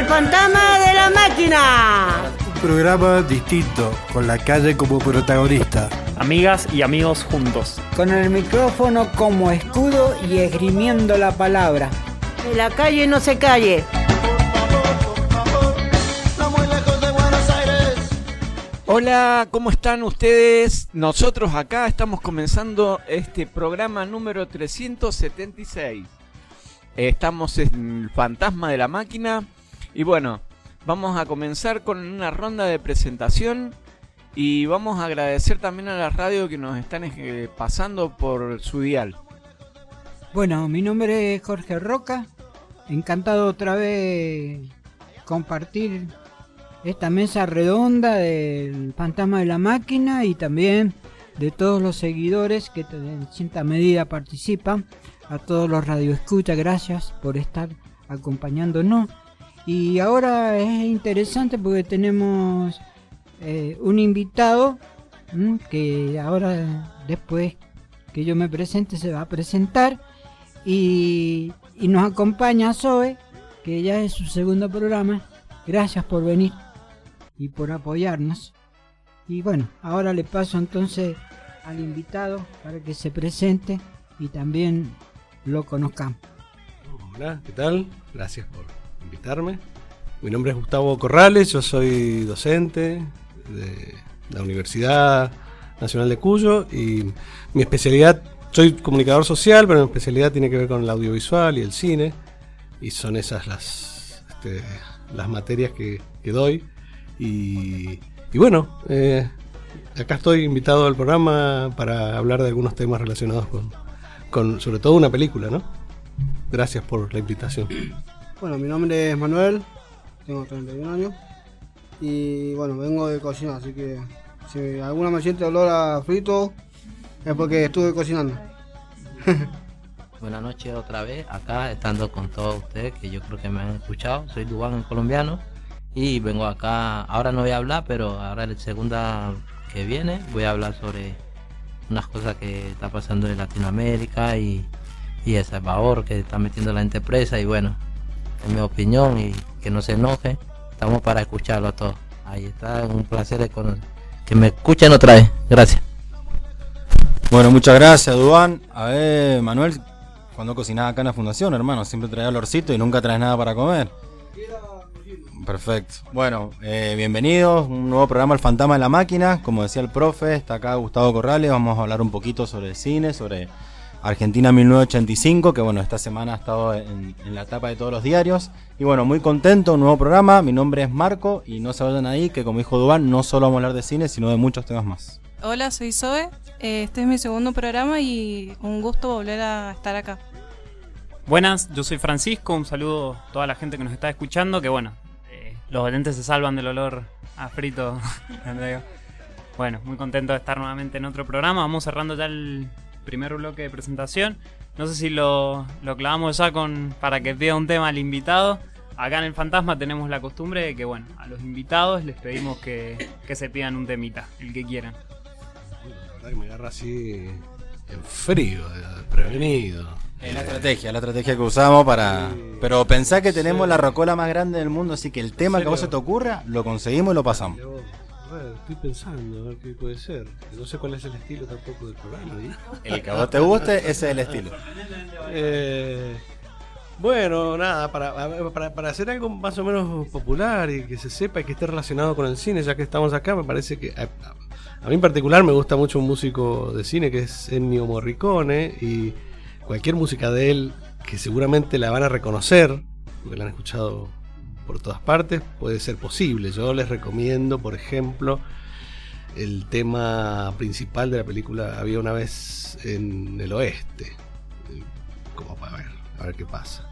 El fantasma de la máquina. Un programa distinto, con la calle como protagonista. Amigas y amigos juntos. Con el micrófono como escudo y esgrimiendo la palabra. Que la calle no se calle. Hola, ¿cómo están ustedes? Nosotros acá estamos comenzando este programa número 376. Estamos en el Fantasma de la Máquina y bueno, vamos a comenzar con una ronda de presentación y vamos a agradecer también a la radio que nos están eh, pasando por su dial. Bueno, mi nombre es Jorge Roca, encantado otra vez compartir esta mesa redonda del Fantasma de la Máquina y también de todos los seguidores que en cierta medida participan, a todos los radioescuchas, gracias por estar acompañándonos. Y ahora es interesante porque tenemos eh, un invitado que ahora después que yo me presente se va a presentar y, y nos acompaña Zoe, que ya es su segundo programa. Gracias por venir y por apoyarnos. Y bueno, ahora le paso entonces al invitado para que se presente y también lo conozcamos. Hola, ¿qué tal? Gracias por invitarme. Mi nombre es Gustavo Corrales, yo soy docente de la Universidad Nacional de Cuyo y mi especialidad, soy comunicador social, pero mi especialidad tiene que ver con el audiovisual y el cine y son esas las, este, las materias que, que doy. Y, bueno, eh, acá estoy invitado al programa para hablar de algunos temas relacionados con, con, sobre todo una película, ¿no? Gracias por la invitación. Bueno, mi nombre es Manuel, tengo 31 años y bueno, vengo de cocinar, así que si alguna me siente olor a frito es porque estuve cocinando. Buenas noches otra vez, acá estando con todos ustedes que yo creo que me han escuchado. Soy Dubán, colombiano y vengo acá, ahora no voy a hablar, pero ahora la segunda que viene voy a hablar sobre unas cosas que está pasando en Latinoamérica y, y El Salvador que está metiendo la gente presa y bueno, en mi opinión y que no se enoje, estamos para escucharlo a todos. Ahí está, un placer que me escuchen otra vez. Gracias. Bueno, muchas gracias, Duan. A ver, Manuel, cuando cocinaba acá en la fundación, hermano, siempre traía olorcito y nunca traes nada para comer. Perfecto. Bueno, eh, bienvenidos. Un nuevo programa El Fantasma de la Máquina. Como decía el profe, está acá Gustavo Corrales. Vamos a hablar un poquito sobre el cine, sobre Argentina 1985, que bueno, esta semana ha estado en, la etapa de todos los diarios. Y bueno, muy contento, un nuevo programa. Mi nombre es Marco y no se vayan ahí, que como dijo Dubán, no solo vamos a hablar de cine, sino de muchos temas más. Hola, soy Zoe. Eh, este es mi segundo programa y un gusto volver a estar acá. Buenas, yo soy Francisco. Un saludo a toda la gente que nos está escuchando. Que bueno, los lentes se salvan del olor a frito. bueno, muy contento de estar nuevamente en otro programa. Vamos cerrando ya el primer bloque de presentación. No sé si lo, lo clavamos ya con para que pida un tema al invitado. Acá en el Fantasma tenemos la costumbre de que, bueno, a los invitados les pedimos que, que se pidan un temita, el que quieran. La verdad que me agarra así en frío, prevenido. Es la estrategia, la estrategia que usamos para. Pero pensá que tenemos la rocola más grande del mundo, así que el tema que a vos se te ocurra, lo conseguimos y lo pasamos. Estoy pensando, a ver qué puede ser. No sé cuál es el estilo tampoco del programa. El que a vos te guste, ese es el estilo. Eh, bueno, nada, para, para, para, hacer algo más o menos popular y que se sepa y que esté relacionado con el cine, ya que estamos acá, me parece que. A, a mí en particular me gusta mucho un músico de cine que es Ennio Morricone y cualquier música de él que seguramente la van a reconocer, porque la han escuchado por todas partes, puede ser posible. Yo les recomiendo, por ejemplo, el tema principal de la película Había una vez en el oeste. Como para ver, a ver qué pasa.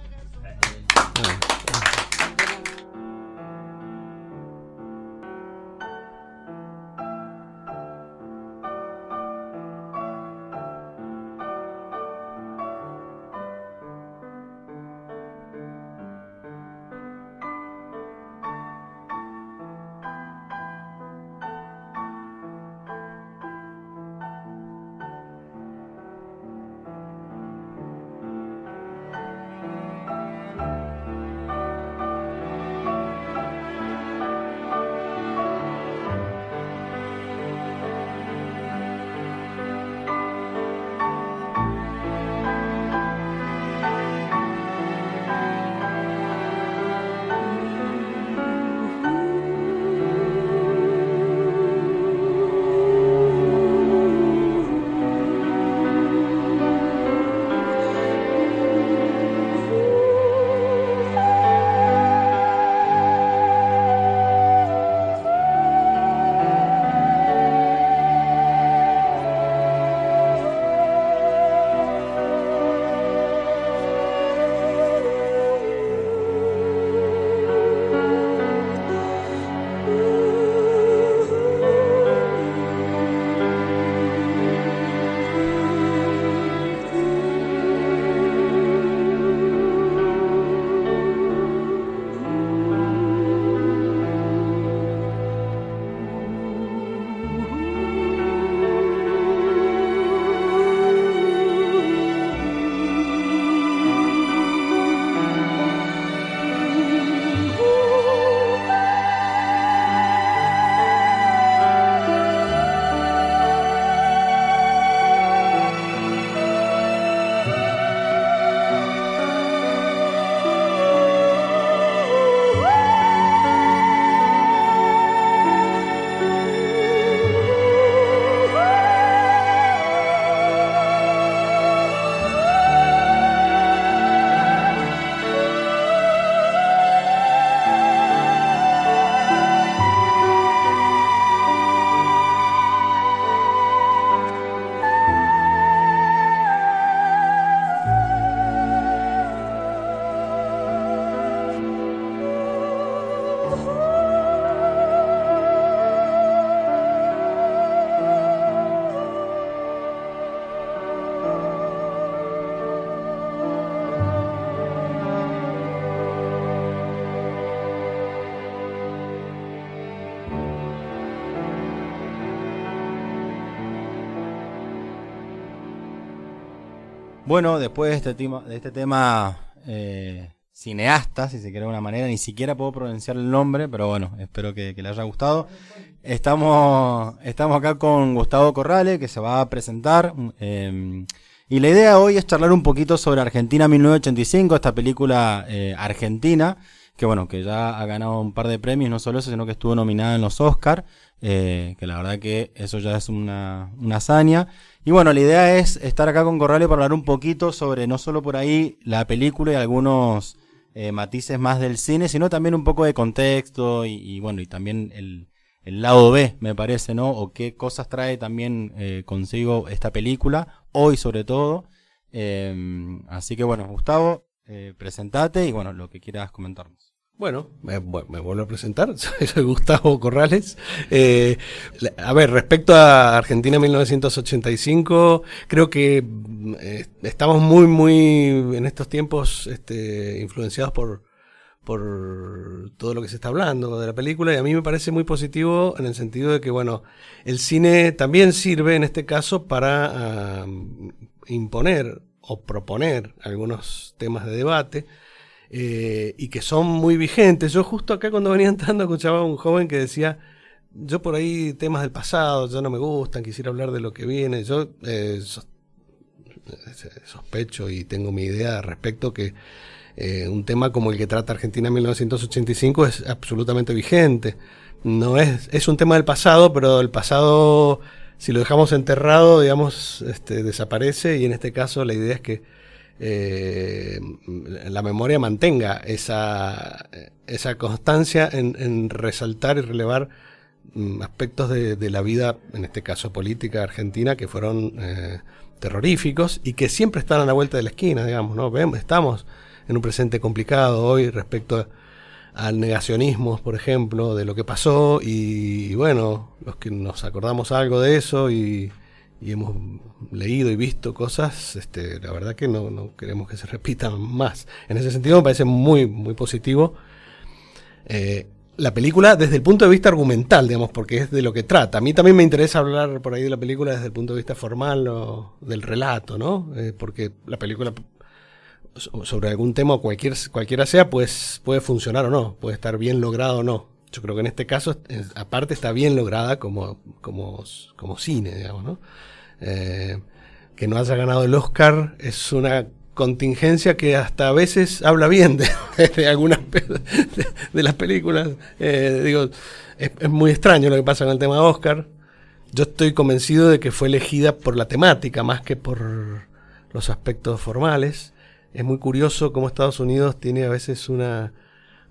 Bueno, después de este tema, de este tema eh, cineasta, si se quiere de una manera, ni siquiera puedo pronunciar el nombre, pero bueno, espero que, que le haya gustado. Estamos, estamos acá con Gustavo Corrales, que se va a presentar. eh, y la idea hoy es charlar un poquito sobre Argentina 1985, esta película eh, argentina, que bueno, que ya ha ganado un par de premios, no solo eso, sino que estuvo nominada en los Oscar, eh, que la verdad que eso ya es una, una hazaña. Y bueno, la idea es estar acá con Corrales para hablar un poquito sobre no solo por ahí la película y algunos eh, matices más del cine, sino también un poco de contexto y, bueno, y también el, lado B, me parece, ¿no? O qué cosas trae también eh, consigo esta película, hoy sobre todo. Así que bueno, Gustavo, presentate y bueno, lo que quieras comentarnos. Bueno, me, vuelvo a presentar, soy, Gustavo Corrales. Eh, a ver, respecto a Argentina 1985, creo que mm, eh, estamos muy, muy en estos tiempos este, influenciados por, por todo lo que se está hablando de la película y a mí me parece muy positivo en el sentido de que, bueno, el cine también sirve en este caso para ah, imponer o proponer algunos temas de debate eh, y que son muy vigentes. Yo justo acá cuando venía entrando escuchaba a un joven que decía, yo por ahí temas del pasado, ya no me gustan, quisiera hablar de lo que viene. Yo eh, eh, sospecho y tengo mi idea respecto que un tema como el que trata Argentina en 1985 es absolutamente vigente. No es, es un tema del pasado, pero el pasado, si lo dejamos enterrado, digamos, este, desaparece y en este caso la idea es que eh, la memoria mantenga esa, esa constancia en, resaltar y relevar mm, aspectos de, la vida, en este caso política argentina, que fueron eh, terroríficos y que siempre están a la vuelta de la esquina, digamos, ¿no? Estamos en un presente complicado hoy respecto al negacionismo, por ejemplo, de lo que pasó y, bueno, los que nos acordamos algo de eso y, y hemos leído y visto cosas, este, la verdad que no, no queremos que se repitan más. En ese sentido me parece muy, muy positivo eh, la película desde el punto de vista argumental, digamos, porque es de lo que trata. A mí también me interesa hablar por ahí de la película desde el punto de vista formal o del relato, ¿no? Eh, porque la película so- sobre algún tema o cualquier, cualquiera sea, pues puede funcionar o no, puede estar bien logrado o no. Yo creo que en este caso, aparte, está bien lograda como, como, como cine, digamos, ¿no? Eh, que no haya ganado el Oscar es una contingencia que hasta a veces habla bien de, de algunas de, de las películas. Eh, digo, es, es muy extraño lo que pasa con el tema Oscar. Yo estoy convencido de que fue elegida por la temática más que por los aspectos formales. Es muy curioso cómo Estados Unidos tiene a veces una,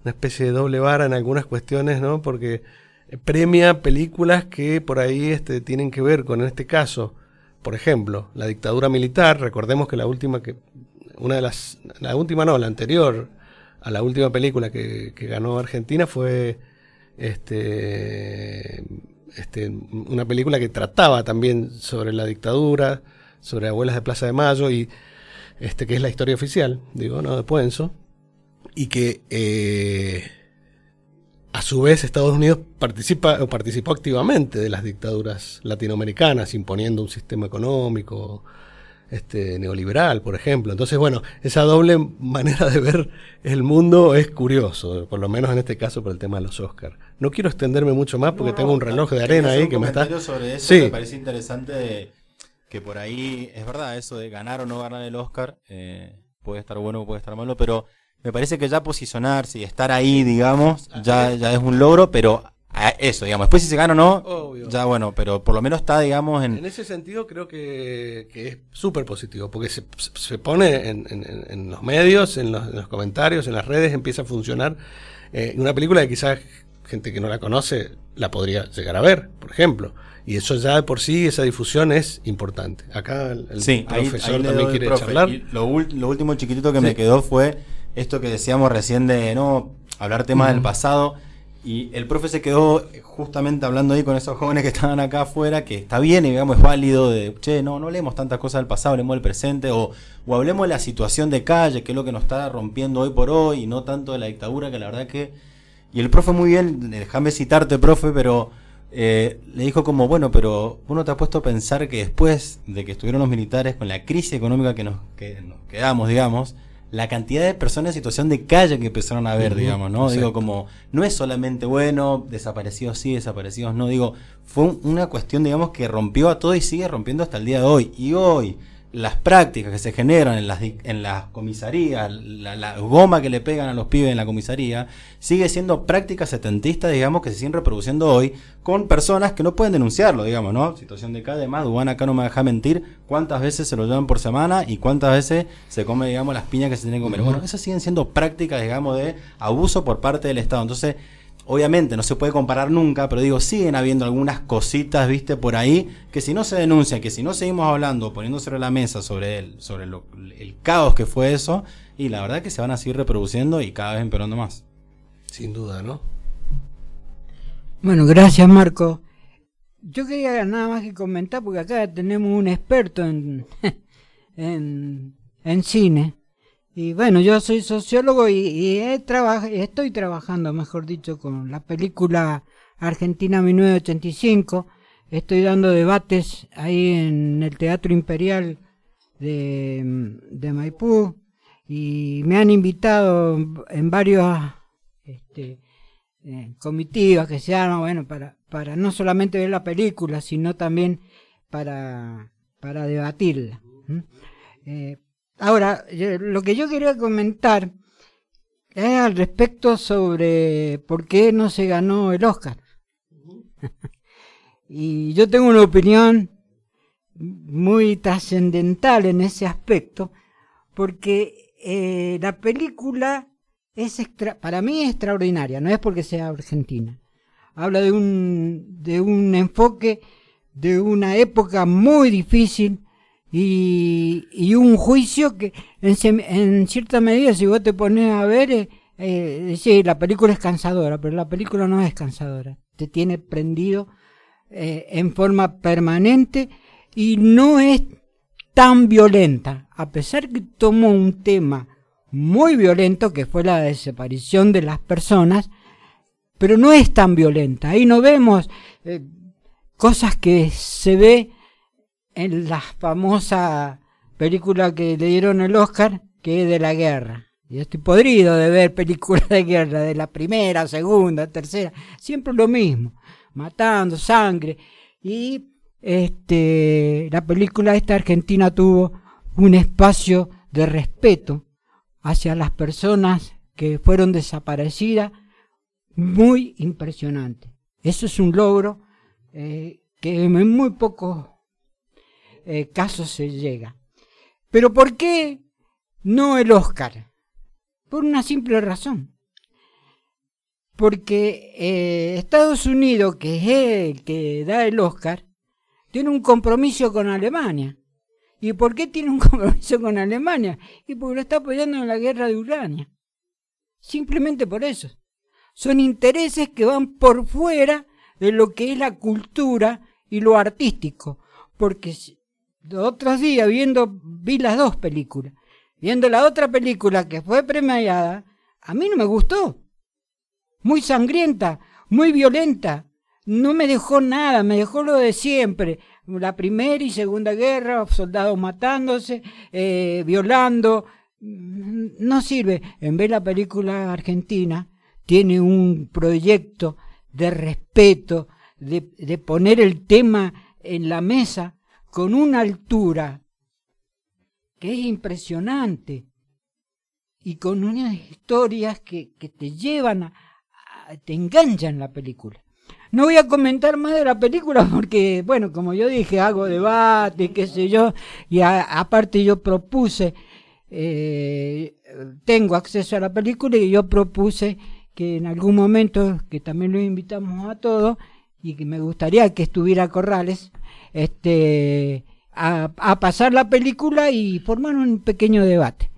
una especie de doble vara en algunas cuestiones, ¿no? Porque premia películas que por ahí este, tienen que ver con, en este caso, por ejemplo, la dictadura militar. Recordemos que la última que, una de las, la última no, la anterior a la última película que, que ganó Argentina fue este, este, una película que trataba también sobre la dictadura, sobre abuelas de Plaza de Mayo y este que es la historia oficial, digo, no de Puenzo, y que eh, a su vez Estados Unidos participa o participó activamente de las dictaduras latinoamericanas, imponiendo un sistema económico este, neoliberal, por ejemplo. Entonces, bueno, esa doble manera de ver el mundo es curioso, por lo menos en este caso por el tema de los Oscars. No quiero extenderme mucho más porque tengo un reloj de arena ahí que me está... Sobre eso Sí. Me parece interesante que por ahí, es verdad, eso de ganar o no ganar el Oscar, eh, puede estar bueno o puede estar malo, pero me parece que ya posicionarse y estar ahí, digamos, ya, ya es un logro, pero eso, digamos, después si se gana o no, Obvio. ya bueno, pero por lo menos está, digamos, en... En ese sentido creo que, que es súper positivo, porque se, se pone en, en- en los medios, en los, en los comentarios, en las redes, empieza a funcionar. Eh, una película que quizás gente que no la conoce la podría llegar a ver, por ejemplo. Y eso ya de por sí, esa difusión es importante. Acá el, el Sí, ahí- profesor ahí le también quiere profe. charlar. Lo, lo último chiquitito que Sí. me quedó fue esto que decíamos recién de no hablar temas del pasado. Y el profe se quedó justamente hablando ahí con esos jóvenes que estaban acá afuera, que está bien y digamos es válido de, che, no, no leemos tantas cosas del pasado, hablemos del presente, o, o hablemos de la situación de calle, que es lo que nos está rompiendo hoy por hoy, y no tanto de la dictadura, que la verdad que... Y el profe muy bien, déjame citarte, profe, pero eh, le dijo como, bueno, pero uno te ha puesto a pensar que después de que estuvieron los militares con la crisis económica que nos, que nos quedamos, digamos, la cantidad de personas en situación de calle que empezaron a ver, digamos, ¿no? exacto. Digo, como, no es solamente, bueno, desaparecidos sí, desaparecidos no, digo, fue un- una cuestión, digamos, que rompió a todo y sigue rompiendo hasta el día de hoy. Y hoy, las prácticas que se generan en las, en las comisarías, la, la goma que le pegan a los pibes en la comisaría, sigue siendo prácticas setentistas, digamos, que se siguen reproduciendo hoy con personas que no pueden denunciarlo, digamos, ¿no? Situación de calle, además, Dubán acá no me deja mentir cuántas veces se lo llevan por semana y cuántas veces se come, digamos, las piñas que se tienen que comer. Bueno, esas siguen siendo prácticas, digamos, de abuso por parte del Estado. Entonces, obviamente no se puede comparar nunca, pero digo, siguen habiendo algunas cositas, viste, por ahí, que si no se denuncian, que si no seguimos hablando, poniendo sobre la mesa sobre el, sobre lo- el caos que fue eso, y la verdad que se van a seguir reproduciendo y cada vez empeorando más. Sin duda, ¿no? Bueno, gracias Marco. Yo quería nada más que comentar, porque acá tenemos un experto en, en, en cine. Y bueno, yo soy sociólogo y, estoy trabajando, mejor dicho, con la película Argentina 1985. Estoy dando debates ahí en el Teatro Imperial de, de Maipú y me han invitado en varios este, eh, comitivas que se arman, bueno, para, para no solamente ver la película, sino también para, para debatirla. Ahora, lo que yo quería comentar es al respecto sobre por qué no se ganó el Oscar. y yo tengo una opinión muy trascendental en ese aspecto, porque eh, la película es extra, para mí es extraordinaria, no es porque sea argentina. Habla de un, de un enfoque de una época muy difícil y, y un juicio que en, cierta medida si vos te pones a ver, eh, eh, sí, la película es cansadora, pero la película no es cansadora, te tiene prendido eh, en forma permanente y no es tan violenta, a pesar que tomó un tema muy violento que fue la desaparición de las personas, pero no es tan violenta. Ahí no vemos eh, cosas que se ve en la famosa película que le dieron el Oscar, que es de la guerra. Yo estoy podrido de ver películas de guerra, de la primera, segunda, tercera, siempre lo mismo, matando, sangre. Y este, la película esta argentina tuvo un espacio de respeto hacia las personas que fueron desaparecidas muy impresionante. Eso es un logro eh, que en muy pocos eh, casos se llega. Pero ¿por qué no el Oscar? Por una simple razón. Porque eh, Estados Unidos, que es el que da el Oscar, tiene un compromiso con Alemania. ¿Y por qué tiene un compromiso con Alemania? Y porque lo está apoyando en la guerra de Ucrania. Simplemente por eso. Son intereses que van por fuera de lo que es la cultura y lo artístico. Porque otros días viendo, vi las dos películas. Viendo la otra película que fue premiada, a mí no me gustó. Muy sangrienta, muy violenta. No me dejó nada, me dejó lo de siempre. La primera y segunda guerra, soldados matándose, eh, violando. No sirve. En vez la película argentina, tiene un proyecto de respeto, de, de poner el tema en la mesa con una altura que es impresionante y con unas historias que, que te llevan a, te enganchan la película. No voy a comentar más de la película porque, bueno, como yo dije, hago debate, qué sé yo, y a- aparte yo propuse, eh, tengo acceso a la película y yo propuse que en algún momento, que también lo invitamos a todos, y que me gustaría que estuviera Corrales, este, a, a pasar la película y formar un pequeño debate.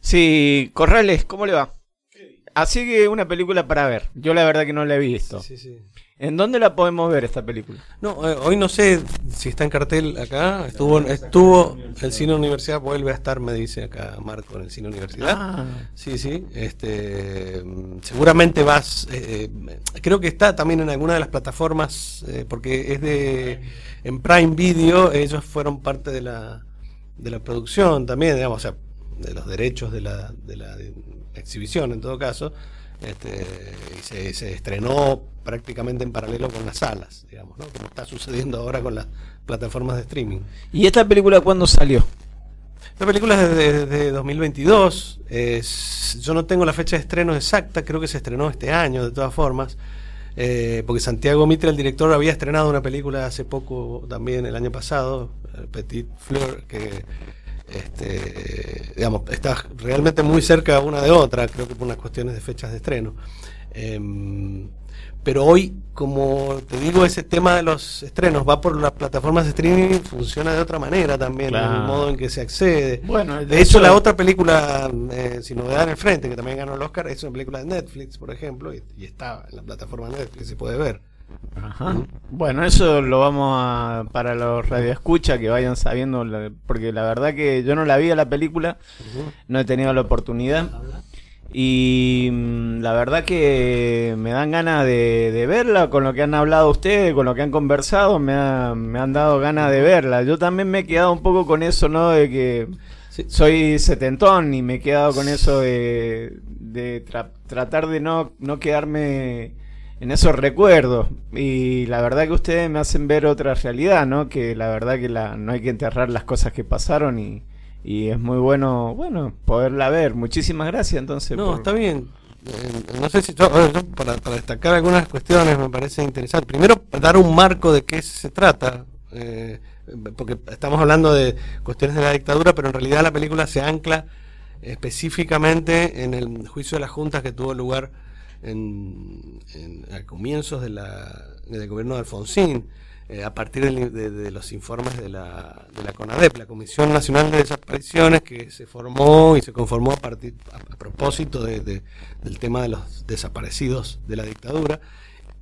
Sí, Corrales, ¿cómo le va? Así que una película para ver. Yo la verdad que no la he visto. Sí, sí. ¿En dónde la podemos ver esta película? No, eh, hoy no sé si está en cartel acá. Estuvo, estuvo el cine universidad vuelve a estar, me dice acá Marco en el cine universidad. Ah. Sí, sí. Este, seguramente vas. eh, eh, creo que está también en alguna de las plataformas eh, porque es de en Prime Video. Ellos fueron parte de la de la producción también, digamos, o sea, de los derechos de la, de la exhibición en todo caso. Este, y se, se estrenó prácticamente en paralelo con las salas, digamos, ¿no? Como está sucediendo ahora con las plataformas de streaming. ¿Y esta película cuándo salió? La película es de, de 2022. es- yo no tengo la fecha de estreno exacta, creo que se estrenó este año, de todas formas. eh, porque Santiago Mitre, el director, había estrenado una película hace poco, también el año pasado, eh, Petit Fleur, que este, digamos, está realmente muy cerca una de otra, creo que por unas cuestiones de fechas de estreno. Em, pero hoy, como te digo, ese tema de los estrenos va por las plataformas de streaming, funciona de otra manera también, Claro. el modo en que se accede. Bueno, de de hecho, la otra película, eh, Sin Novedad en el Frente, que también ganó el Oscar, es una película de Netflix, por ejemplo, y, y está en la plataforma de Netflix, se puede ver. Ajá. Bueno, eso lo vamos a para los radioescucha que vayan sabiendo porque la verdad que yo no la vi a la película, no he tenido la oportunidad y mm, la verdad que me dan ganas de, de verla con lo que han hablado ustedes, con lo que han conversado, me, ha- me han dado ganas de verla. Yo también me he quedado un poco con eso, ¿no? De que Sí. soy setentón y me he quedado con eso de, de tra- tratar de no, no quedarme en esos recuerdos. Y la verdad que ustedes me hacen ver otra realidad, ¿no? Que la verdad que la, no hay que enterrar las cosas que pasaron y, y es muy bueno, bueno, poderla ver. Muchísimas gracias entonces. No, por- está bien. Eh, no sé si yo, a ver, yo para, para destacar algunas cuestiones me parece interesante. Primero, dar un marco de qué se trata, eh, porque estamos hablando de cuestiones de la dictadura, pero en realidad la película se ancla específicamente en el juicio de las juntas que tuvo lugar en, en- a comienzos de la, del gobierno de Alfonsín, eh, a partir de, de los informes de la, de la CONADEP, la Comisión Nacional de Desapariciones, que se formó y se conformó a, partir, a, propósito de- de- del tema de los desaparecidos de la dictadura,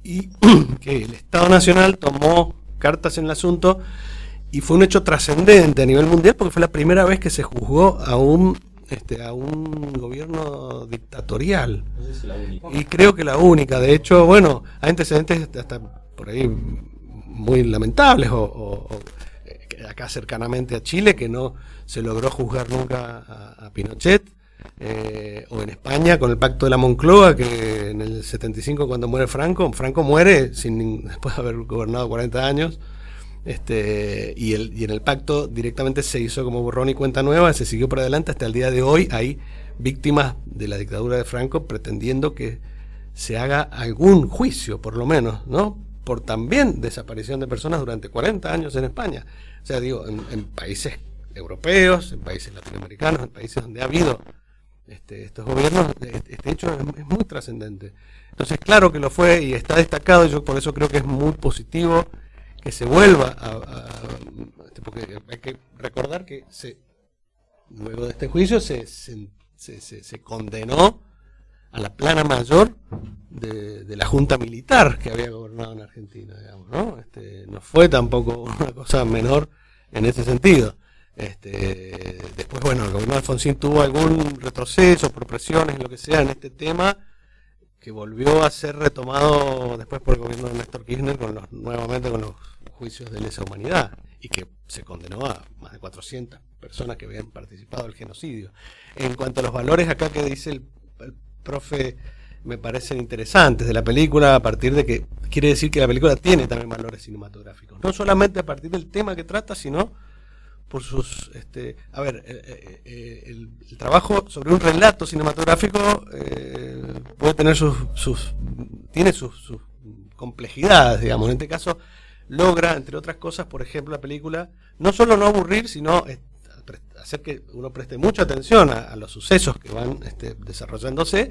y que el Estado Nacional tomó cartas en el asunto y fue un hecho trascendente a nivel mundial porque fue la primera vez que se juzgó a un este, a un gobierno dictatorial. Y creo que la única, de hecho, bueno, hay antecedentes hasta por ahí muy lamentables, o, o- o, eh, acá cercanamente a Chile, que no se logró juzgar nunca a, a Pinochet, eh, o en España con el pacto de la Moncloa, que en el 75 cuando muere Franco, Franco muere sin, después de haber gobernado 40 años, este, y, el, y en el pacto directamente se hizo como borrón y cuenta nueva, se siguió por adelante hasta el día de hoy. Hay víctimas de la dictadura de Franco pretendiendo que se haga algún juicio, por lo menos, ¿no? Por también desaparición de personas durante 40 años en España. O sea, digo, en, en países europeos, en países latinoamericanos, en países donde ha habido este, estos gobiernos, este este hecho es, es muy trascendente. Entonces, claro que lo fue y está destacado, yo por eso creo que es muy positivo que se vuelva a, a- este, porque hay que recordar que se luego de este juicio se, se, se- se- condenó a la plana mayor de, de la junta militar que había gobernado en Argentina, digamos, ¿no? Este, no fue tampoco una cosa menor en ese sentido. Este, después, bueno, el gobierno de Alfonsín tuvo algún retroceso por presiones, lo que sea, en este tema, que volvió a ser retomado después por el gobierno de Néstor Kirchner con los, nuevamente con los juicios de lesa humanidad y que se condenó a más de 400 personas que habían participado del genocidio. En cuanto a los valores acá que dice el, profe me parecen interesantes de la película a partir de que quiere decir que la película tiene también valores cinematográficos, no solamente a partir del tema que trata, sino por sus este a ver eh, eh, eh, el, trabajo sobre un relato cinematográfico puede tener sus, sus tiene sus, sus complejidades digamos en este caso logra entre otras cosas por ejemplo la película no solo no aburrir sino eh, hacer que uno preste mucha atención a, los sucesos que van este, desarrollándose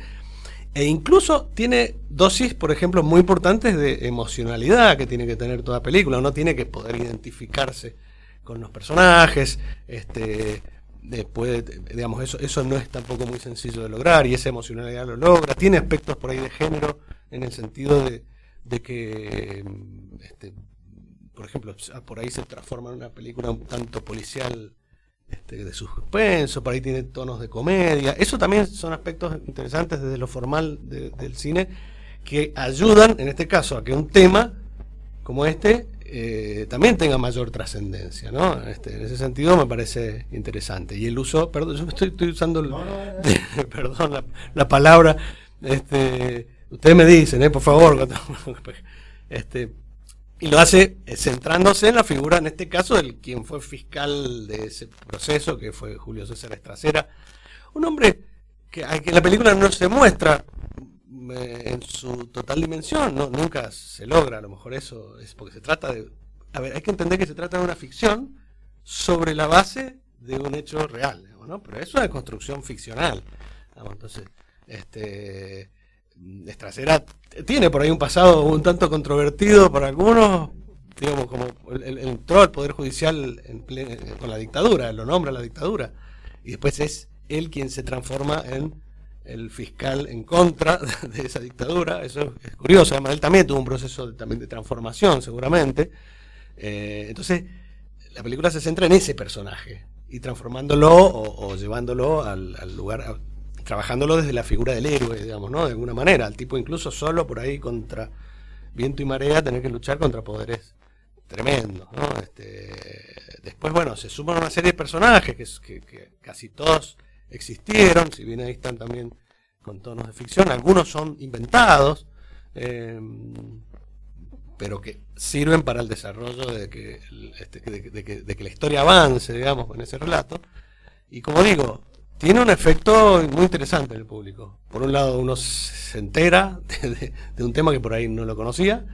e incluso tiene dosis, por ejemplo, muy importantes de emocionalidad que tiene que tener toda película. Uno tiene que poder identificarse con los personajes, este, Después, digamos, eso, eso no es tampoco muy sencillo de lograr y esa emocionalidad lo logra. Tiene aspectos por ahí de género en el sentido de, de que, este, por ejemplo, por ahí se transforma en una película un tanto policial este, de suspenso, por ahí tiene tonos de comedia. Eso también son aspectos interesantes desde lo formal del cine que ayudan, en este caso, a que un tema como este eh, también tenga mayor trascendencia, ¿no? Este, en ese sentido me parece interesante. Y el uso, perdón, yo estoy, estoy usando, perdón, la, palabra, este, ustedes me dicen, ¿eh? por favor, este, y lo hace eh, centrándose en la figura, en este caso, del quien fue fiscal de ese proceso, que fue Julio César Estracera. Un hombre que, que la película no se muestra eh, en su total dimensión, no, nunca se logra, a lo mejor eso es porque se trata de... A ver, hay que entender que se trata de una ficción sobre la base de un hecho real, ¿no? Pero es una construcción ficcional. Entonces, este Estracera tiene por ahí un pasado un tanto controvertido para algunos, digamos, como entró al Poder Judicial en con la dictadura, lo nombra la dictadura, y después es él quien se transforma en el fiscal en contra de esa dictadura, eso es curioso, además él también tuvo un proceso también de transformación seguramente, eh, entonces la película se centra en ese personaje y transformándolo o, llevándolo al lugar trabajándolo desde la figura del héroe, digamos, ¿no? De alguna manera, el tipo incluso solo por ahí contra viento y marea tener que luchar contra poderes tremendos, ¿no? Este, después, bueno, se suman una serie de personajes que, casi todos existieron, si bien ahí están también con tonos de ficción, algunos son inventados, em, pero que sirven para el desarrollo de que, este, de que la historia avance, digamos, con ese relato. Y como digo, tiene un efecto muy interesante en el público. Por un lado, uno se entera de, un tema que por ahí no lo conocía.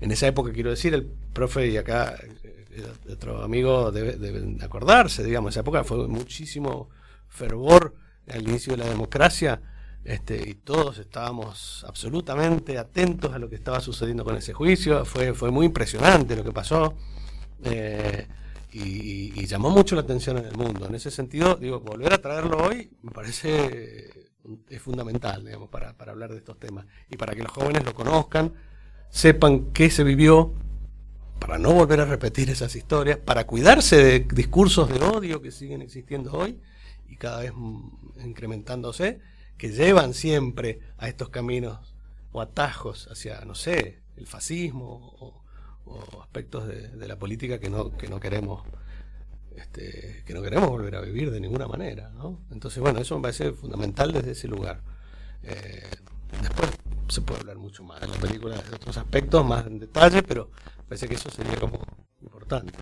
En esa época, quiero decir, el profe y acá eh, otro amigo deben acordarse, digamos, esa época fue muchísimo fervor al inicio de la democracia este, y todos estábamos absolutamente atentos a lo que estaba sucediendo con ese juicio. Fue, fue muy impresionante lo que pasó. Eh, y, llamó mucho la atención en el mundo. En ese sentido, digo, volver a traerlo hoy me parece es fundamental, digamos, para, para hablar de estos temas y para que los jóvenes lo conozcan, sepan qué se vivió, para no volver a repetir esas historias, para cuidarse de discursos de odio que siguen existiendo hoy y cada vez incrementándose, que llevan siempre a estos caminos o atajos hacia, no sé, el fascismo o, o aspectos de, la política que no, que no queremos este, que no queremos volver a vivir de ninguna manera. ¿no? Entonces, bueno, eso me parece fundamental desde ese lugar. Eh, después se puede hablar mucho más en la película de otros aspectos, más en detalle, pero parece que eso sería como importante.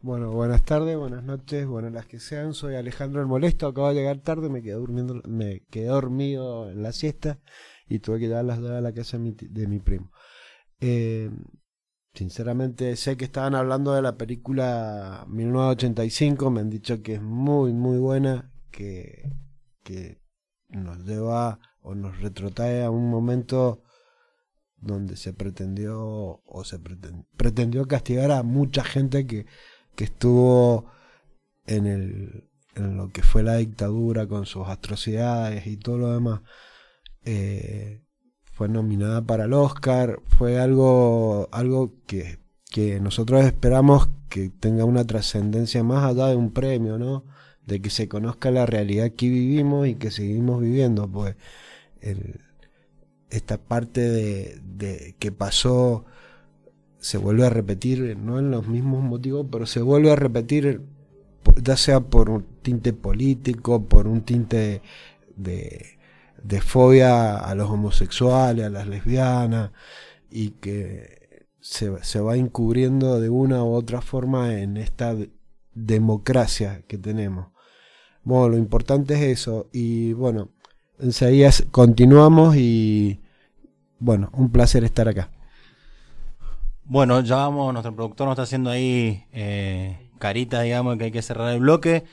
Bueno, buenas tardes, buenas noches, buenas las que sean. Soy Alejandro el Molesto, acabo de llegar tarde, me quedé durmiendo, me quedé dormido en la siesta y tuve que llevar las dos a la casa de mi, de mi primo. Eh, Sinceramente sé que estaban hablando de la película 1985, me han dicho que es muy muy buena, que, que nos lleva o nos retrotrae a un momento donde se pretendió o se pretendió castigar a mucha gente que, que estuvo en, el, en lo que fue la dictadura con sus atrocidades y todo lo demás. Eh, fue nominada para el Oscar, fue algo, algo que, que nosotros esperamos que tenga una trascendencia más allá de un premio, ¿no? De que se conozca la realidad que vivimos y que seguimos viviendo, pues esta parte de, de que pasó se vuelve a repetir, no en los mismos motivos, pero se vuelve a repetir ya sea por un tinte político, por un tinte de, de fobia a los homosexuales, a las lesbianas, y que se, se va encubriendo de una u otra forma en esta democracia que tenemos. Bueno, lo importante es eso, y bueno, enseguida continuamos y bueno, un placer estar acá. Bueno, ya vamos, nuestro productor nos está haciendo ahí eh, carita, digamos, que hay que cerrar el bloque.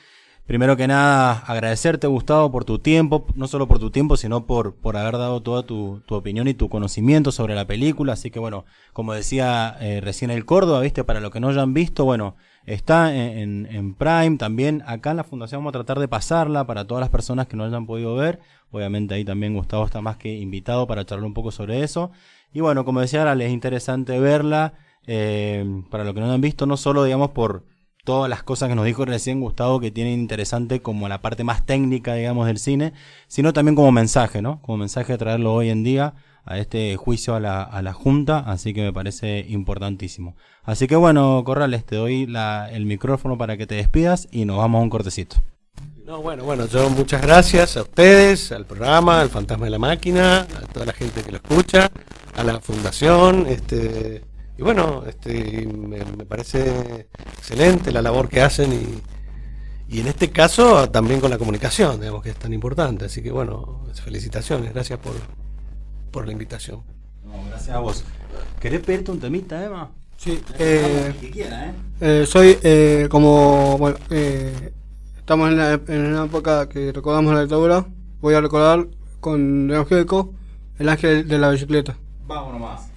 Primero que nada, agradecerte, Gustavo, por tu tiempo, no solo por tu tiempo, sino por, por haber dado toda tu, tu opinión y tu conocimiento sobre la película. Así que bueno, como decía eh, recién el Córdoba, viste, para los que no hayan visto, bueno, Está en, en- en Prime también. Acá en la fundación vamos a tratar de pasarla para todas las personas que no hayan podido ver. Obviamente ahí también Gustavo está más que invitado para charlar un poco sobre eso. Y bueno, como decía ahora, les es interesante verla. eh, para los que no la han visto, no solo digamos por todas las cosas que nos dijo recién Gustavo que tienen interesante como la parte más técnica, digamos, del cine, sino también como mensaje, ¿no? Como mensaje de traerlo hoy en día a este juicio a la, a la Junta, así que me parece importantísimo. Así que bueno, Corrales, te doy el micrófono para que te despidas y nos vamos a un cortecito. No, bueno, bueno, yo muchas gracias a ustedes, al programa, al Fantasma de la Máquina, a toda la gente que lo escucha, a la fundación, este, y bueno, este, me, me parece excelente la labor que hacen y, y en este caso también con la comunicación, digamos que es tan importante, así que bueno, felicitaciones, gracias por, por la invitación. gracias a vos. ¿Querés pedirte un temita, Emma? Sí, eh, que quiera, ¿eh? eh, soy eh, como, bueno, eh, estamos en, la, en una época que recordamos la dictadura. Voy a recordar con León Gieco, el ángel de la bicicleta. Vámonos más.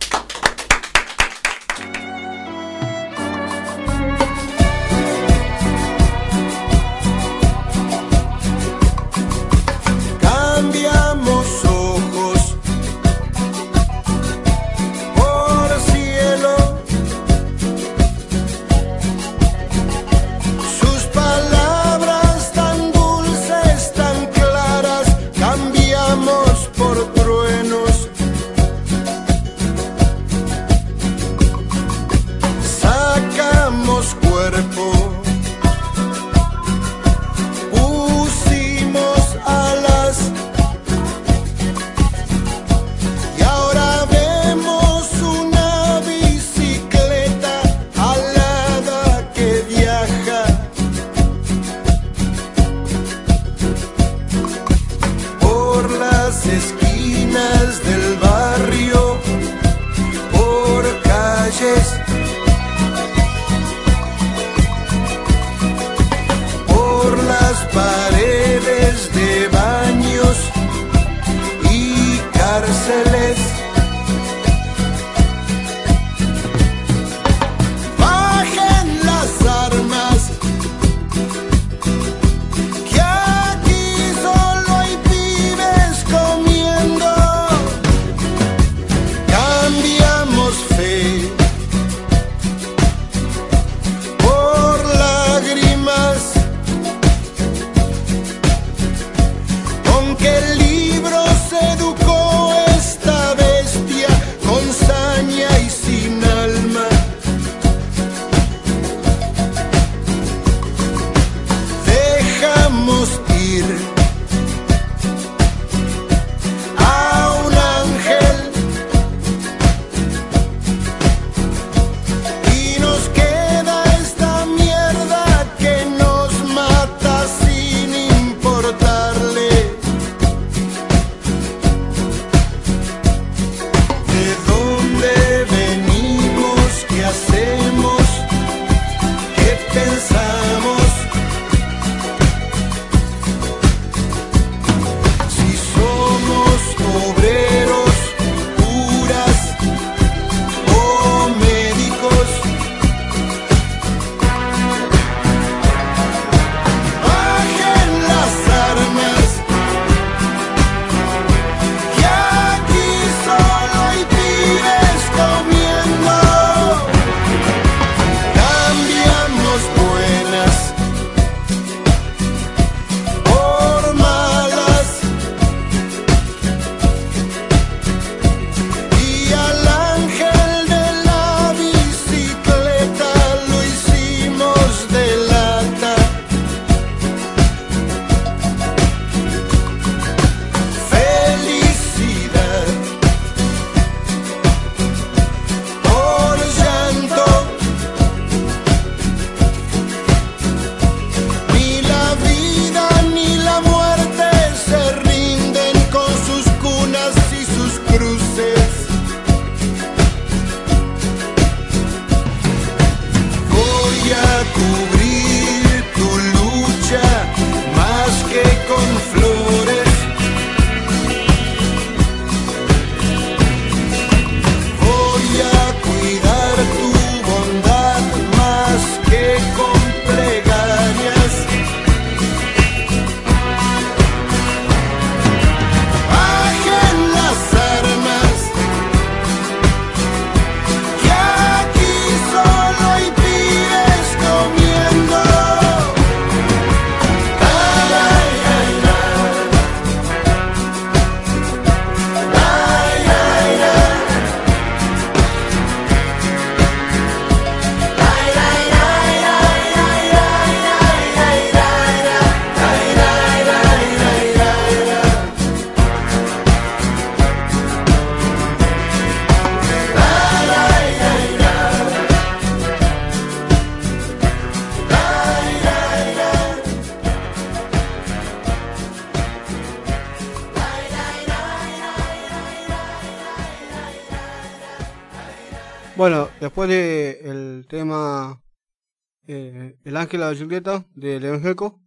De la Bicicleta de León Geco,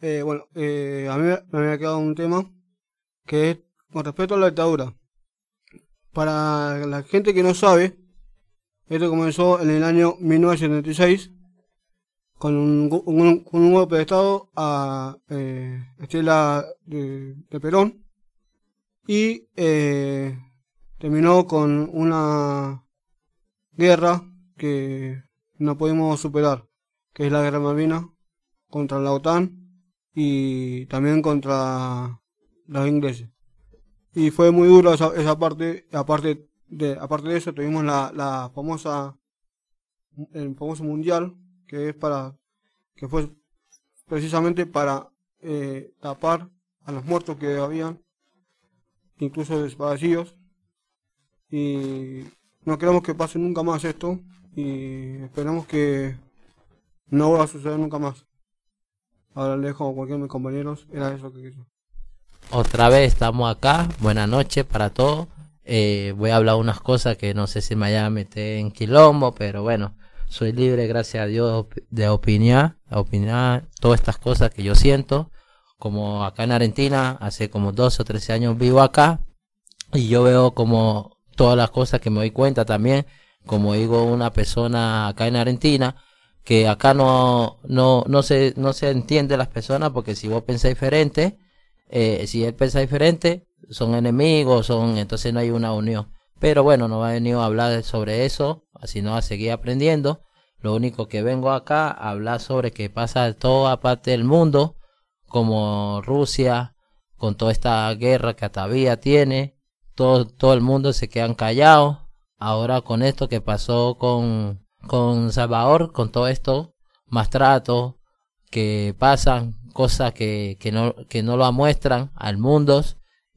eh, bueno, eh, a mí me había quedado un tema que es con respecto a la dictadura. Para la gente que no sabe, esto comenzó en el año 1976 con un, gu- un- con un golpe de Estado a eh, Estela de, de Perón y eh, terminó con una guerra que no pudimos superar, es la guerra Malvinas contra la OTAN y también contra los ingleses. Y fue muy duro esa, parte, aparte de, aparte de eso tuvimos la, la famosa, el famoso mundial, que es para, que fue precisamente para eh, tapar a los muertos que habían, incluso desaparecidos, y no queremos que pase nunca más esto, y esperamos que no vuelva a suceder nunca más. Ahora le dejo a cualquiera de mis compañeros, era eso que quería. Otra vez estamos acá. Buenas noches para todos. Eh, voy a hablar unas cosas que no sé si me vaya a meter en quilombo, pero bueno, soy libre, gracias a Dios, de opinar, opinar todas estas cosas que yo siento. Como acá en Argentina, hace como 12 o 13 años vivo acá y yo veo como todas las cosas que me doy cuenta también, como digo una persona acá en Argentina, que acá no, no, no se, no se entiende las personas porque si vos pensás diferente, eh, si él piensa diferente, son enemigos, son, entonces no hay una unión. Pero bueno, no ha venido a hablar sobre eso, así no a seguir aprendiendo. Lo único que vengo acá a hablar sobre que pasa en toda parte del mundo, como Rusia, con toda esta guerra que todavía tiene, todo, todo el mundo se quedan callados. Ahora con esto que pasó con, con Salvador, con todo esto, más trato, que pasan, cosas que, que, no, que no lo muestran al mundo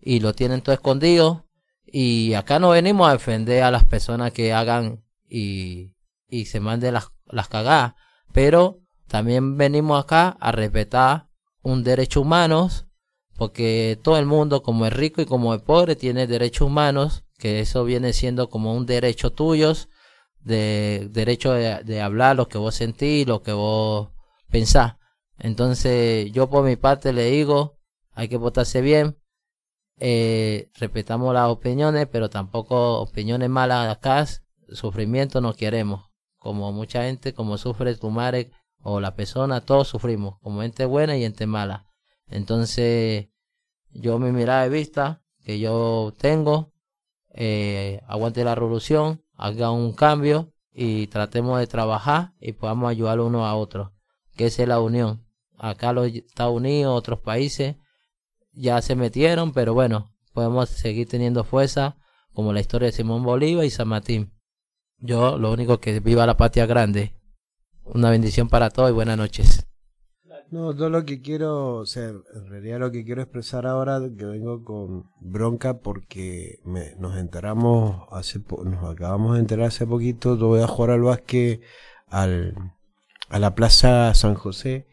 y lo tienen todo escondido. Y acá no venimos a defender a las personas que hagan y, y se manden las, las cagadas, pero también venimos acá a respetar un derecho humanos, porque todo el mundo, como es rico y como es pobre, tiene derechos humanos, que eso viene siendo como un derecho tuyos, de derecho de, de hablar lo que vos sentís, lo que vos pensás. Entonces, yo por mi parte le digo, hay que votarse bien, eh, respetamos las opiniones, pero tampoco opiniones malas acá, sufrimiento no queremos. Como mucha gente, como sufre tu madre o la persona, todos sufrimos, como gente buena y gente mala. Entonces, yo mi mirada de vista que yo tengo, eh, aguante la revolución, haga un cambio y tratemos de trabajar y podamos ayudar uno a otro, que es la unión. Acá los Estados Unidos, otros países, ya se metieron, pero bueno, podemos seguir teniendo fuerza, como la historia de Simón Bolívar y San Martín. Yo lo único que viva la patria grande. Una bendición para todos y buenas noches. No, yo lo que quiero, o sea, en realidad lo que quiero expresar ahora que vengo con bronca porque me, nos enteramos hace, nos acabamos de enterar hace poquito, yo voy a jugar al básquet al, a la Plaza San José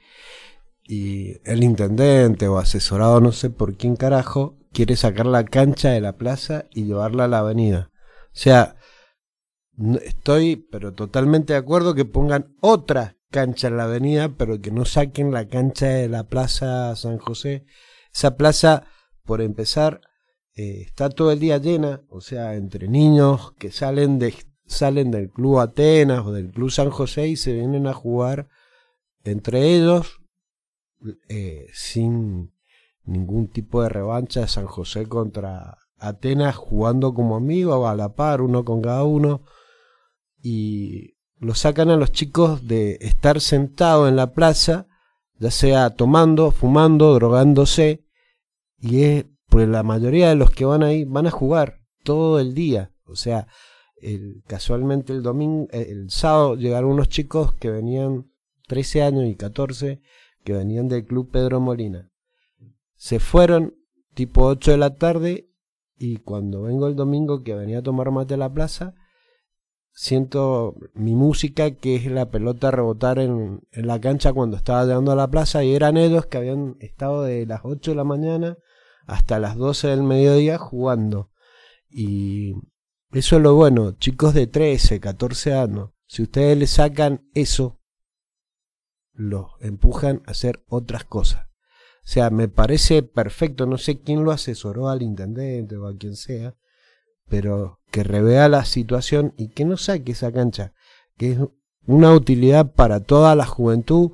y el intendente o asesorado no sé por quién carajo quiere sacar la cancha de la plaza y llevarla a la avenida. O sea, estoy pero totalmente de acuerdo que pongan otra cancha en la avenida, pero que no saquen la cancha de la Plaza San José. Esa plaza, por empezar, eh, está todo el día llena, o sea, entre niños que salen de salen del club Atenas o del club San José y se vienen a jugar entre ellos eh, sin ningún tipo de revancha San José contra Atenas jugando como amigos a la par uno con cada uno y lo sacan a los chicos de estar sentado en la plaza ya sea tomando, fumando, drogándose y es pues la mayoría de los que van ahí van a jugar todo el día. O sea casualmente el domingo eh, el sábado llegaron unos chicos que venían 13 años y 14 que venían del club Pedro Molina. Se fueron tipo 8 de la tarde y cuando vengo el domingo que venía a tomar mate a la plaza siento mi música que es la pelota rebotar en, en la cancha cuando estaba llegando a la plaza y eran ellos que habían estado de las 8 de la mañana hasta las 12 del mediodía jugando y Eso es lo bueno, chicos de 13, 14 años, si ustedes le sacan eso, los empujan a hacer otras cosas. O sea, me parece perfecto, no sé quién lo asesoró al intendente o a quien sea, pero que revea la situación y que no saque esa cancha, que es una utilidad para toda la juventud,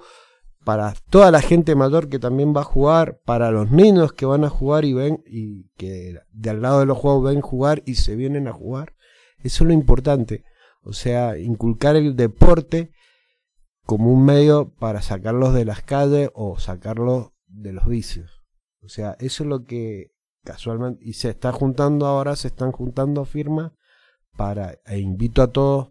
para toda la gente mayor que también va a jugar, para los niños que van a jugar y ven y que de al lado de los juegos ven jugar y se vienen a jugar. Eso es lo importante. O sea, inculcar el deporte como un medio para sacarlos de las calles o sacarlos de los vicios. O sea, eso es lo que casualmente y se está juntando ahora, se están juntando firmas para e invito a todos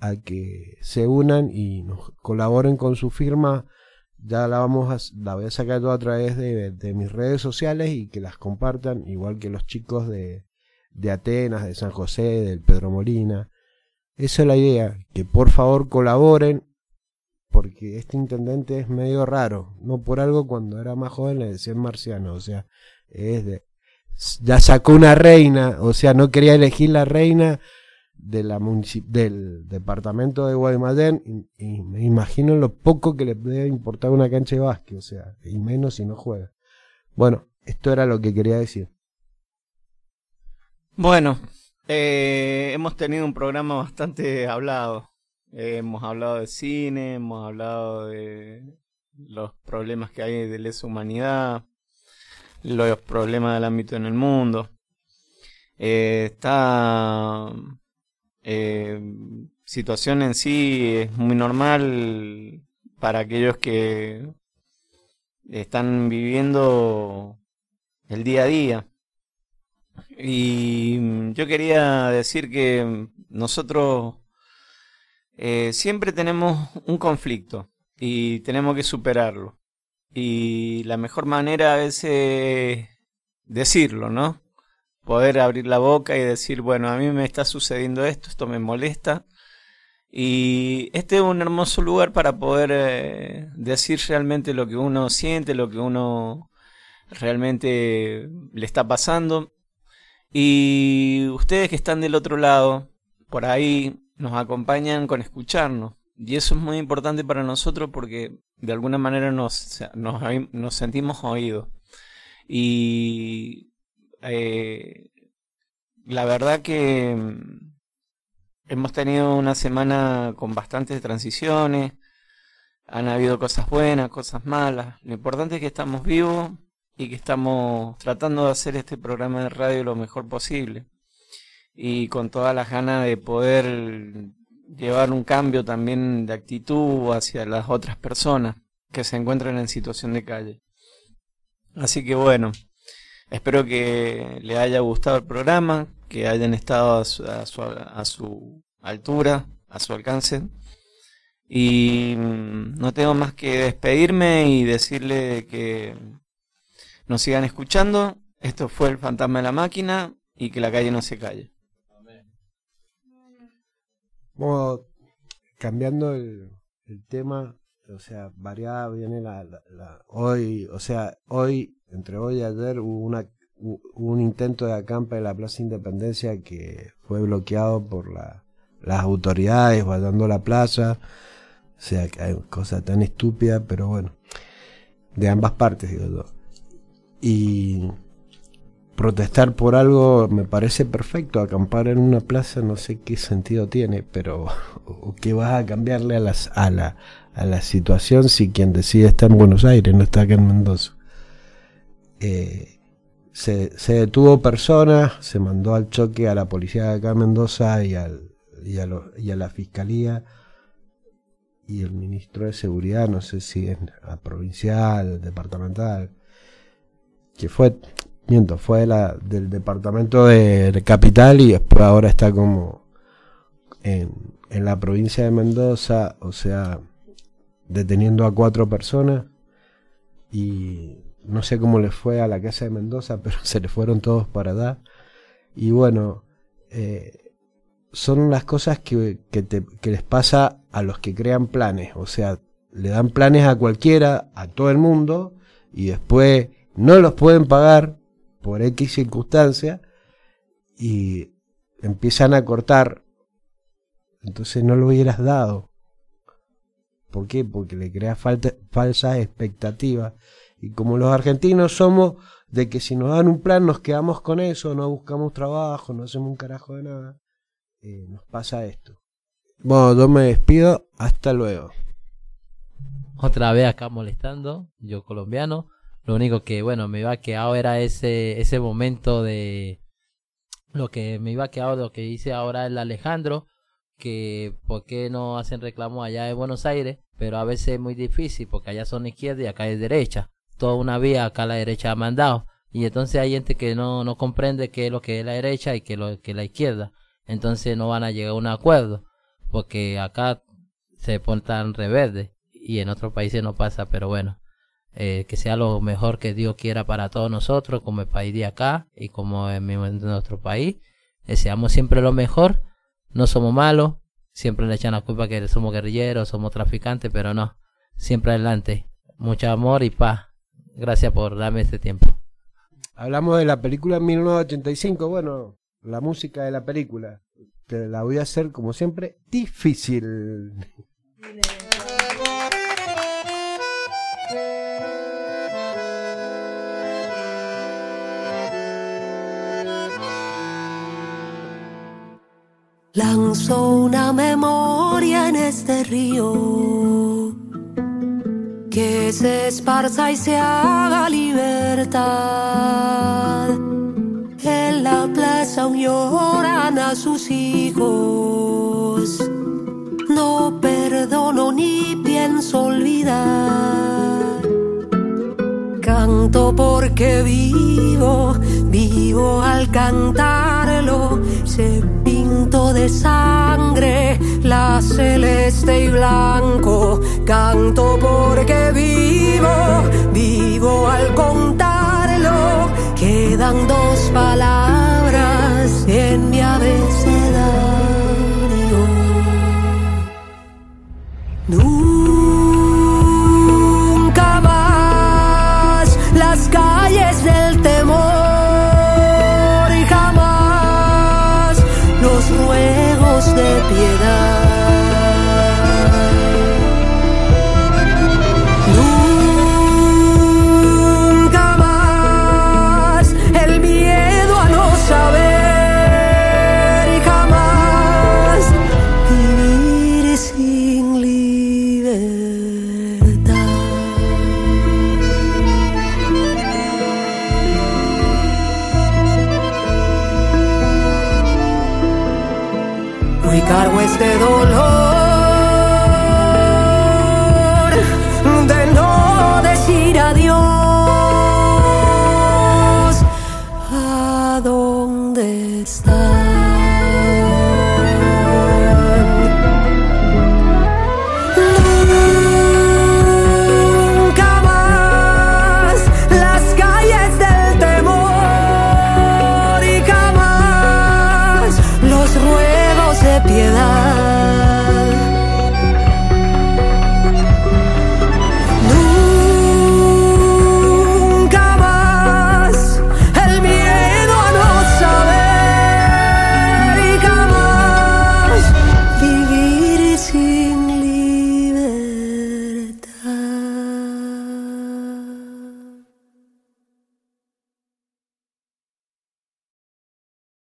a que se unan y nos colaboren con su firma ya la vamos a, la voy a sacar todo a través de, de, mis redes sociales y que las compartan, igual que los chicos de, de Atenas, de San José, del Pedro Molina. Esa es la idea, que por favor colaboren, porque este intendente es medio raro. No por algo cuando era más joven le decían marciano, o sea, es de, ya sacó una reina, o sea, no quería elegir la reina del departamento de Guaymallén y, me imagino lo poco que le debe importar una cancha de básquet, o sea, y menos si no juega. Bueno, esto era lo que quería decir. Bueno, eh, hemos tenido un programa bastante hablado. Eh, hemos hablado de cine, hemos hablado de los problemas que hay de lesa humanidad, los problemas del ámbito en el mundo. Eh, está eh, situación en sí es muy normal para aquellos que están viviendo el día a día. Y yo quería decir que nosotros eh, siempre tenemos un conflicto y tenemos que superarlo. Y la mejor manera es decirlo, ¿no? poder abrir la boca y decir, bueno, a mí me está sucediendo esto, esto me molesta. Y este es un hermoso lugar para poder eh, decir realmente lo que uno siente, lo que uno realmente le está pasando. Y ustedes que están del otro lado, por ahí nos acompañan con escucharnos. Y eso es muy importante para nosotros porque de alguna manera nos, nos, sentimos oídos. Y eh, la verdad que mm, hemos tenido una semana con bastantes transiciones. Han habido cosas buenas, cosas malas. Lo importante es que estamos vivos y que estamos tratando de hacer este programa de radio lo mejor posible. Y con todas las ganas de poder llevar un cambio también de actitud hacia las otras personas que se encuentran en situación de calle. Así que bueno, Espero que le haya gustado el programa, que hayan estado a su, a su, altura, a su alcance. Y mm, no tengo más que despedirme y decirle que nos sigan escuchando. Esto fue el fantasma de la máquina y que la calle no se calle. Bueno, cambiando el, tema, o sea, variada viene la, hoy, o sea, hoy entre hoy y ayer hubo, una, un intento de acampa en la Plaza Independencia que fue bloqueado por la, las autoridades guardando la plaza. O sea, que hay cosas tan estúpidas, pero bueno, de ambas partes, digo yo. Y protestar por algo me parece perfecto. Acampar en una plaza no sé qué sentido tiene, pero o que vas a cambiarle a, las, a, la, a la situación si quien decide está en Buenos Aires, no está acá en Mendoza. Eh, se, detuvo personas, se mandó al choque a la policía de acá Mendoza y, al, y, a y, a la fiscalía y el ministro de seguridad, no sé si es a provincial, departamental, que fue, miento, fue del departamento de, capital y después ahora está como en, la provincia de Mendoza, o sea, deteniendo a cuatro personas y no sé cómo le fue a la casa de Mendoza, pero se le fueron todos para allá. Y bueno, eh, son las cosas que, les pasa a los que crean planes. O sea, le dan planes a cualquiera, a todo el mundo, y después no los pueden pagar por X circunstancia, y empiezan a cortar, entonces no lo hubieras dado. ¿Por qué? Porque le creas falsas expectativas. Y como los argentinos somos de que si nos dan un plan nos quedamos con eso, no buscamos trabajo, no hacemos un carajo de nada, eh, nos pasa esto. Bueno, yo me despido, hasta luego. Otra vez acá molestando, yo colombiano. Lo único que, bueno, me iba a quedar era ese, ese momento de lo que me iba a quedar, lo que dice ahora el Alejandro, que por qué no hacen reclamo allá en Buenos Aires, pero a veces es muy difícil porque allá son izquierda y acá es derecha. Toda una vía acá la derecha ha mandado. Y entonces hay gente que no, no comprende qué es lo que es la derecha y qué es lo que es la izquierda. Entonces no van a llegar a un acuerdo. Porque acá se tan reverde y en otros países no pasa, pero bueno. Eh, que sea lo mejor que Dios quiera para todos nosotros, como el país de acá y como en, nuestro país. Deseamos siempre lo mejor, no somos malos, siempre le echan la culpa que somos guerrilleros, somos traficantes, pero no, siempre adelante. Mucho amor y paz. Gracias por darme este tiempo. Hablamos de la película 1985, bueno, la música de la película, que la voy a hacer como siempre difícil. Lanzo una memoria en este río que se esparza y se haga libertad. En la plaza lloran a sus hijos. No perdono ni pienso olvidar. Canto porque vivo, vivo al cantarlo. Se de sangre, la celeste y blanco. Canto porque vivo, vivo al contarlo. Quedan dos palabras en mi abecedario.